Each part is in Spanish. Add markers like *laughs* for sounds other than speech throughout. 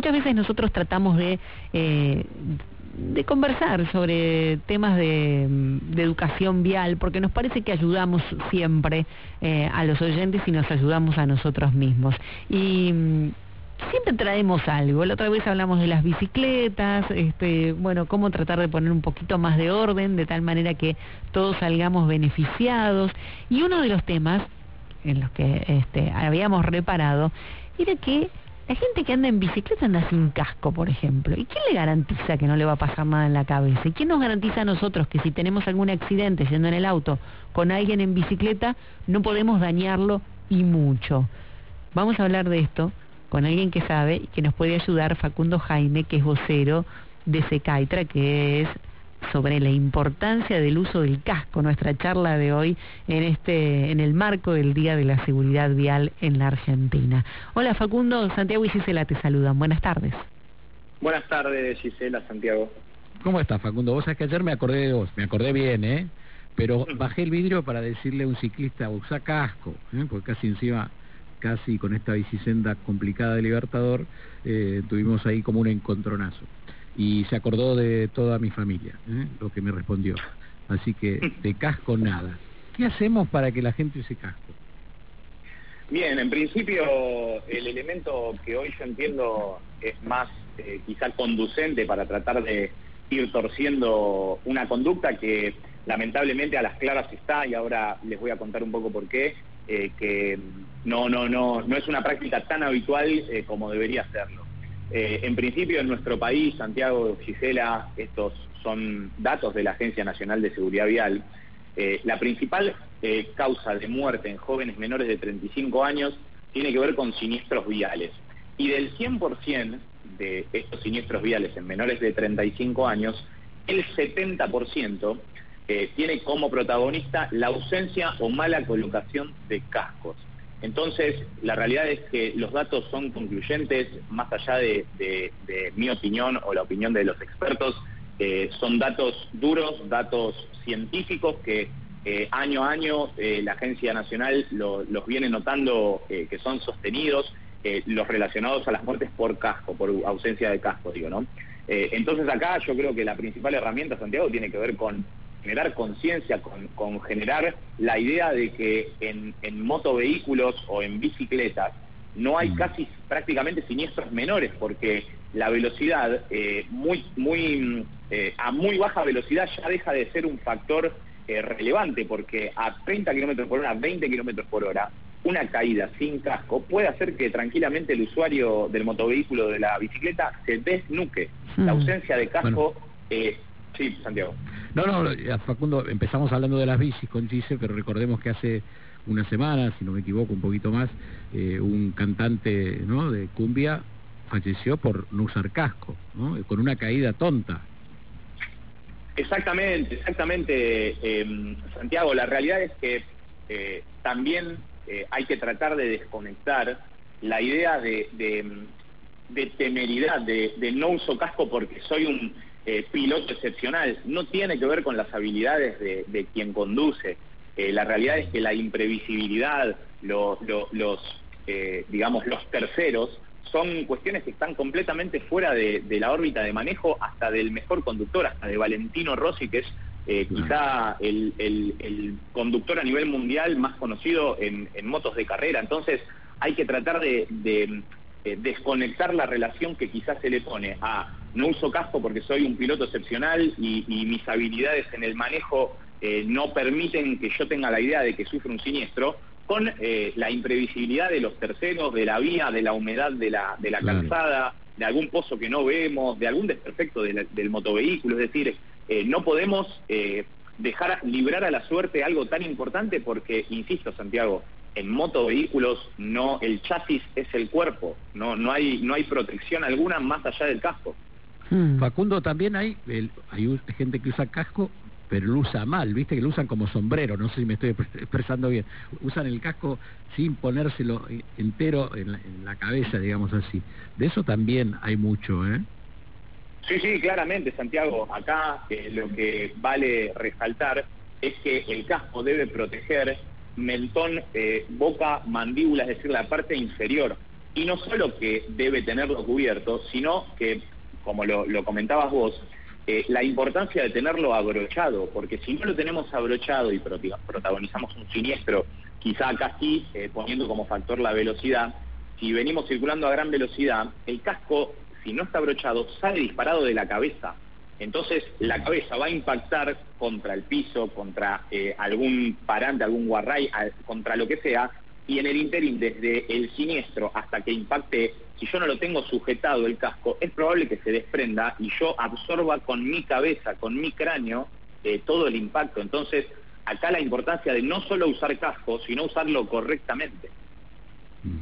muchas veces nosotros tratamos de, eh, de conversar sobre temas de, de, educación vial, porque nos parece que ayudamos siempre eh, a los oyentes y nos ayudamos a nosotros mismos. Y siempre traemos algo. La otra vez hablamos de las bicicletas, este, bueno, cómo tratar de poner un poquito más de orden de tal manera que todos salgamos beneficiados. Y uno de los temas en los que este, habíamos reparado era que la gente que anda en bicicleta anda sin casco, por ejemplo. ¿Y quién le garantiza que no le va a pasar nada en la cabeza? ¿Y quién nos garantiza a nosotros que si tenemos algún accidente yendo en el auto con alguien en bicicleta, no podemos dañarlo y mucho? Vamos a hablar de esto con alguien que sabe y que nos puede ayudar, Facundo Jaime, que es vocero de Secaitra, que es sobre la importancia del uso del casco, nuestra charla de hoy en este en el marco del Día de la Seguridad Vial en la Argentina. Hola Facundo, Santiago y Gisela te saludan. Buenas tardes. Buenas tardes, Gisela, Santiago. ¿Cómo estás, Facundo? Vos sabés que ayer me acordé de vos, me acordé bien, ¿eh? Pero *laughs* bajé el vidrio para decirle a un ciclista, usa casco, ¿eh? porque casi encima casi con esta bicisenda complicada de Libertador, eh, tuvimos ahí como un encontronazo. Y se acordó de toda mi familia, ¿eh? lo que me respondió. Así que *laughs* de casco nada. ¿Qué hacemos para que la gente use casco? Bien, en principio el elemento que hoy yo entiendo es más eh, quizá conducente para tratar de ir torciendo una conducta que lamentablemente a las claras está y ahora les voy a contar un poco por qué, eh, que no, no, no, no es una práctica tan habitual eh, como debería serlo. Eh, en principio, en nuestro país, Santiago, Gisela, estos son datos de la Agencia Nacional de Seguridad Vial, la principal causa de muerte en jóvenes menores de 35 años tiene que ver con siniestros viales. Y del 100% de estos siniestros viales en menores de 35 años, el 70% tiene como protagonista la ausencia o mala colocación de cascos. Entonces, la realidad es que los datos son concluyentes, más allá de, mi opinión o la opinión de los expertos, eh, son datos duros, datos científicos que eh, año a año eh, la Agencia Nacional los viene notando que son sostenidos, los relacionados a las muertes por casco, por ausencia de casco, digo, ¿no? entonces acá yo creo que la principal herramienta, Santiago, tiene que ver con generar conciencia, con, generar la idea de que en, en motovehículos o en bicicletas no hay mm. casi prácticamente siniestros menores porque la velocidad eh, muy muy eh, a muy baja velocidad ya deja de ser un factor eh, relevante porque a 30 kilómetros por hora, 20 kilómetros por hora, una caída sin casco puede hacer que tranquilamente el usuario del motovehículo de la bicicleta se desnuque. La mm. ausencia de casco Sí, Santiago. No, no, Facundo, empezamos hablando de las bicis con Gise, pero recordemos que hace una semana, si no me equivoco, un poquito más, eh, un cantante ¿no? de cumbia falleció por no usar casco, ¿no? con una caída tonta. Exactamente, exactamente, eh, Santiago. La realidad es que eh, también hay que tratar de desconectar la idea de, de, temeridad, de, de no uso casco porque soy un eh, piloto excepcional. No tiene que ver con las habilidades de, quien conduce. Eh, la realidad es que la imprevisibilidad, los, eh, digamos, los terceros, son cuestiones que están completamente fuera de, la órbita de manejo hasta del mejor conductor, hasta de Valentino Rossi, que es quizá el, conductor a nivel mundial más conocido en, motos de carrera. Entonces hay que tratar de desconectar la relación que quizás se le pone a no uso casco porque soy un piloto excepcional y, mis habilidades en el manejo eh, no permiten que yo tenga la idea de que sufre un siniestro, con eh, la imprevisibilidad de los terceros, de la vía, de la humedad de la, de la calzada, de algún pozo que no vemos, de algún desperfecto del motovehículo, es decir, no podemos dejar librar a la suerte algo tan importante porque, insisto, Santiago, en motovehículos no el chasis es el cuerpo, no no hay no hay protección alguna más allá del casco. Hmm. Facundo también hay hay gente que usa casco pero lo usa mal, viste que lo usan como sombrero, no sé si me estoy expresando bien. Usan el casco sin ponérselo entero en la, cabeza, digamos así. De eso también hay mucho, ¿eh? Sí, sí, claramente, Santiago. Acá eh, lo que vale resaltar es que el casco debe proteger mentón, eh, boca, mandíbula, es decir, la parte inferior. y no solo que debe tenerlo cubierto, sino que, como lo, comentabas vos, eh, la importancia de tenerlo abrochado, porque si no lo tenemos abrochado y protagonizamos un siniestro, quizá acá eh, poniendo como factor la velocidad, si venimos circulando a gran velocidad, el casco, si no está abrochado, sale disparado de la cabeza. Entonces la cabeza va a impactar contra el piso, contra eh, algún parante, algún guarray, contra lo que sea, y en el interín, desde el siniestro hasta que impacte, si yo no lo tengo sujetado el casco, es probable que se desprenda y yo absorba con mi cabeza, con mi cráneo, eh, todo el impacto. Entonces, acá la importancia de no solo usar casco, sino usarlo correctamente. Mm.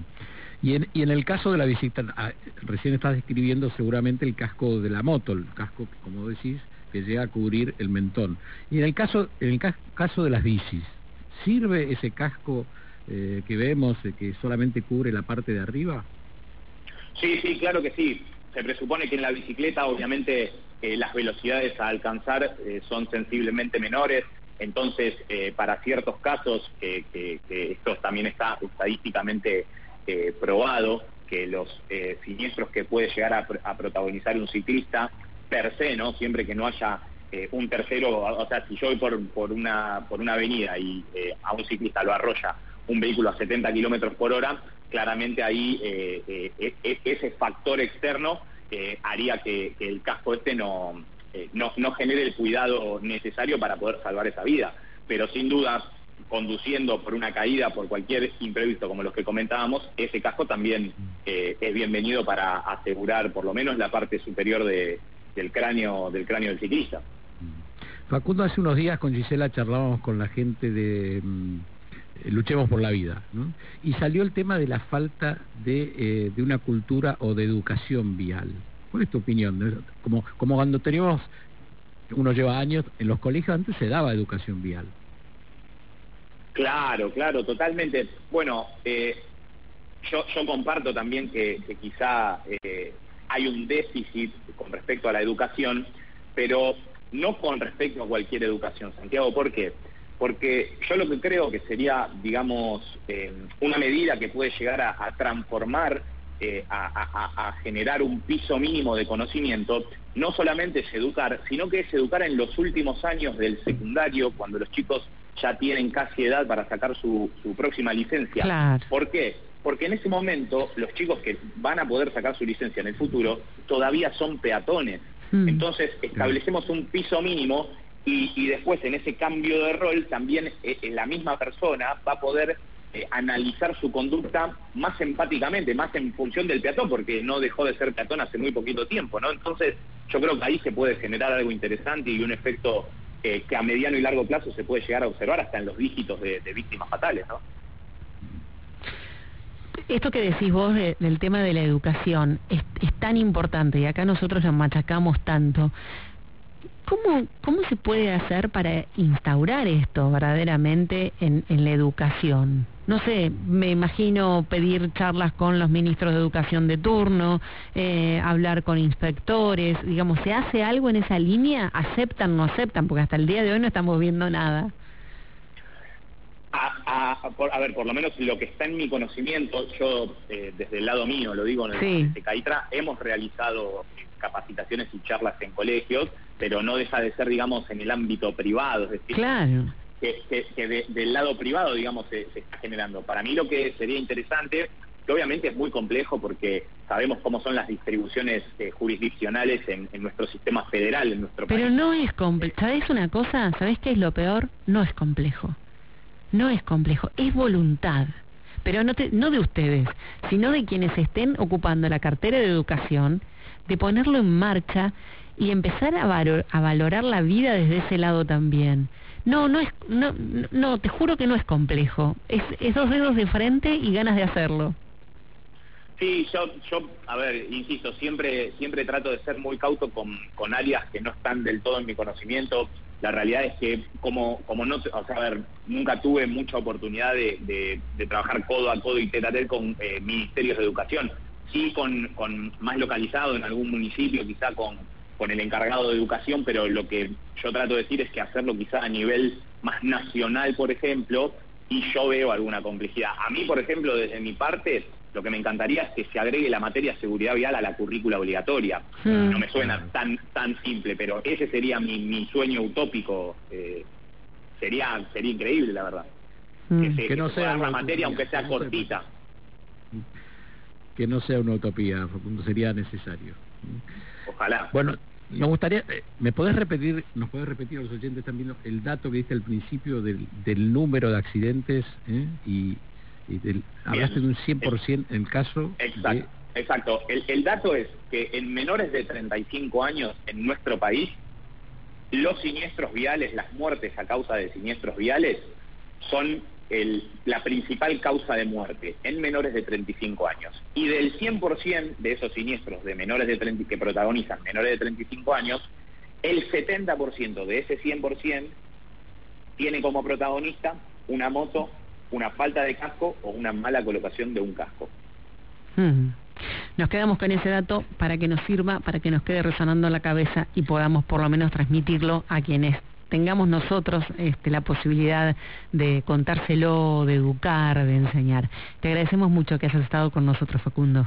Y en, y en el caso de la bicicleta, ah, recién estás describiendo seguramente el casco de la moto, el casco, como decís, que llega a cubrir el mentón. Y en el caso, en el caso de las bicis, ¿sirve ese casco eh, que vemos eh, que solamente cubre la parte de arriba? Sí, sí, claro que sí. Se presupone que en la bicicleta, obviamente, eh, las velocidades a alcanzar son sensiblemente menores, entonces, para ciertos casos, que, esto también está estadísticamente probado, que los siniestros que puede llegar a, protagonizar un ciclista, per se, ¿no? Siempre que no haya un tercero, o sea, si yo voy por, una, por una avenida y a un ciclista lo arrolla un vehículo a 70 kilómetros por hora, claramente ahí eh, eh, e, e, ese factor externo eh, haría que, el casco este no, no, genere el cuidado necesario para poder salvar esa vida. Pero sin duda, conduciendo por una caída, por cualquier imprevisto como los que comentábamos, ese casco también es bienvenido para asegurar por lo menos la parte superior del cráneo del cráneo del ciclista. Facundo, hace unos días con Gisela charlábamos con la gente de mm, luchemos por la vida. Y salió el tema de la falta de, eh, de, una cultura o de educación vial. ¿Cuál es tu opinión? Como, como cuando teníamos, uno lleva años, en los colegios antes se daba educación vial. Claro, claro, totalmente. Bueno, eh, yo, yo comparto también que, que quizá hay un déficit con respecto a la educación, pero no con respecto a cualquier educación, Santiago, ¿por qué? Porque yo lo que creo que sería, digamos, eh, una medida que puede llegar a, transformar, eh, a, generar un piso mínimo de conocimiento, no solamente es educar, sino que es educar en los últimos años del secundario, cuando los chicos ya tienen casi edad para sacar su, próxima licencia. ¿Por qué? Porque en ese momento los chicos que van a poder sacar su licencia en el futuro todavía son peatones. Hmm. Entonces establecemos un piso mínimo y, después en ese cambio de rol también eh, eh, la misma persona va a poder eh, analizar su conducta más empáticamente, más en función del peatón, porque no dejó de ser peatón hace muy poquito tiempo, ¿no? Entonces yo creo que ahí se puede generar algo interesante y un efecto que a mediano y largo plazo se puede llegar a observar hasta en los dígitos de, víctimas fatales, ¿no? Esto que decís vos del tema de la educación es, tan importante y acá nosotros lo machacamos tanto. ¿Cómo, ¿Cómo se puede hacer para instaurar esto verdaderamente en, la educación? No sé, me imagino pedir charlas con los ministros de educación de turno, eh, hablar con inspectores, digamos, ¿se hace algo en esa línea? ¿Aceptan o no aceptan? Porque hasta el día de hoy no estamos viendo nada. A, ver, por lo menos lo que está en mi conocimiento, yo eh, desde el lado mío, lo digo en el de CAITRA, hemos realizado capacitaciones y charlas en colegios, pero no deja de ser, digamos, en el ámbito privado, es decir, que, del lado privado, digamos, se, está generando. Para mí lo que sería interesante, que obviamente es muy complejo porque sabemos cómo son las distribuciones eh, jurisdiccionales en, nuestro sistema federal, en nuestro país. Pero no es complejo, ¿sabes una cosa? ¿Sabes qué es lo peor? No es complejo. No es complejo, es voluntad pero no, no de ustedes, sino de quienes estén ocupando la cartera de educación de ponerlo en marcha y empezar a, a valorar la vida desde ese lado también. No, no es, no, no, te juro que no es complejo. Es, esos dedos de frente y ganas de hacerlo. Sí, yo, yo, a ver, insisto, siempre, siempre trato de ser muy cauto con, con áreas que no están del todo en mi conocimiento. La realidad es que como, como no, o sea, a ver, nunca tuve mucha oportunidad de, de, trabajar codo a codo y tete con eh, ministerios de educación sí con, con más localizado en algún municipio, quizá con, con el encargado de educación, pero lo que yo trato de decir es que hacerlo quizá a nivel más nacional, por ejemplo, y yo veo alguna complejidad. A mí, por ejemplo, desde mi parte, lo que me encantaría es que se agregue la materia seguridad vial a la currícula obligatoria. Mm. No me suena tan tan simple, pero ese sería mi, mi sueño utópico. eh, sería sería increíble, la verdad. Mm. Que, se, Que que no se sea una materia, aunque sea- cortita. Que no sea una utopía, Facundo, sería necesario. Ojalá. Bueno, me gustaría, eh, ¿me podés repetir, nos podés repetir a los oyentes también el dato que diste al principio del, del número de accidentes eh? y, y del, hablaste de un 100% en el caso Exacto. de... Exacto. El, el dato es que en menores de 35 años en nuestro país, los siniestros viales, las muertes a causa de siniestros viales, son el- la principal causa de muerte en menores de 35 años. Y del 100% de esos siniestros de menores de 30, que protagonizan menores de 35 años, el 70% de ese 100% tiene como protagonista una moto, una falta de casco o una mala colocación de un casco. Nos quedamos con ese dato para que nos sirva, para que nos quede resonando en la cabeza y podamos por lo menos transmitirlo a quienes tengamos nosotros este, la posibilidad de contárselo, de educar, de enseñar. Te agradecemos mucho que hayas estado con nosotros, Facundo.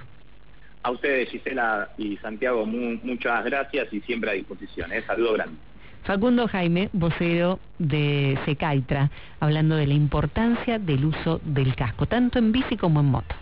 A ustedes, Gisela y Santiago, mu- muchas gracias y siempre a disposición. ¿eh? Saludo grande. Facundo Jaime, vocero de Secaitra, hablando de la importancia del uso del casco, tanto en bici como en moto.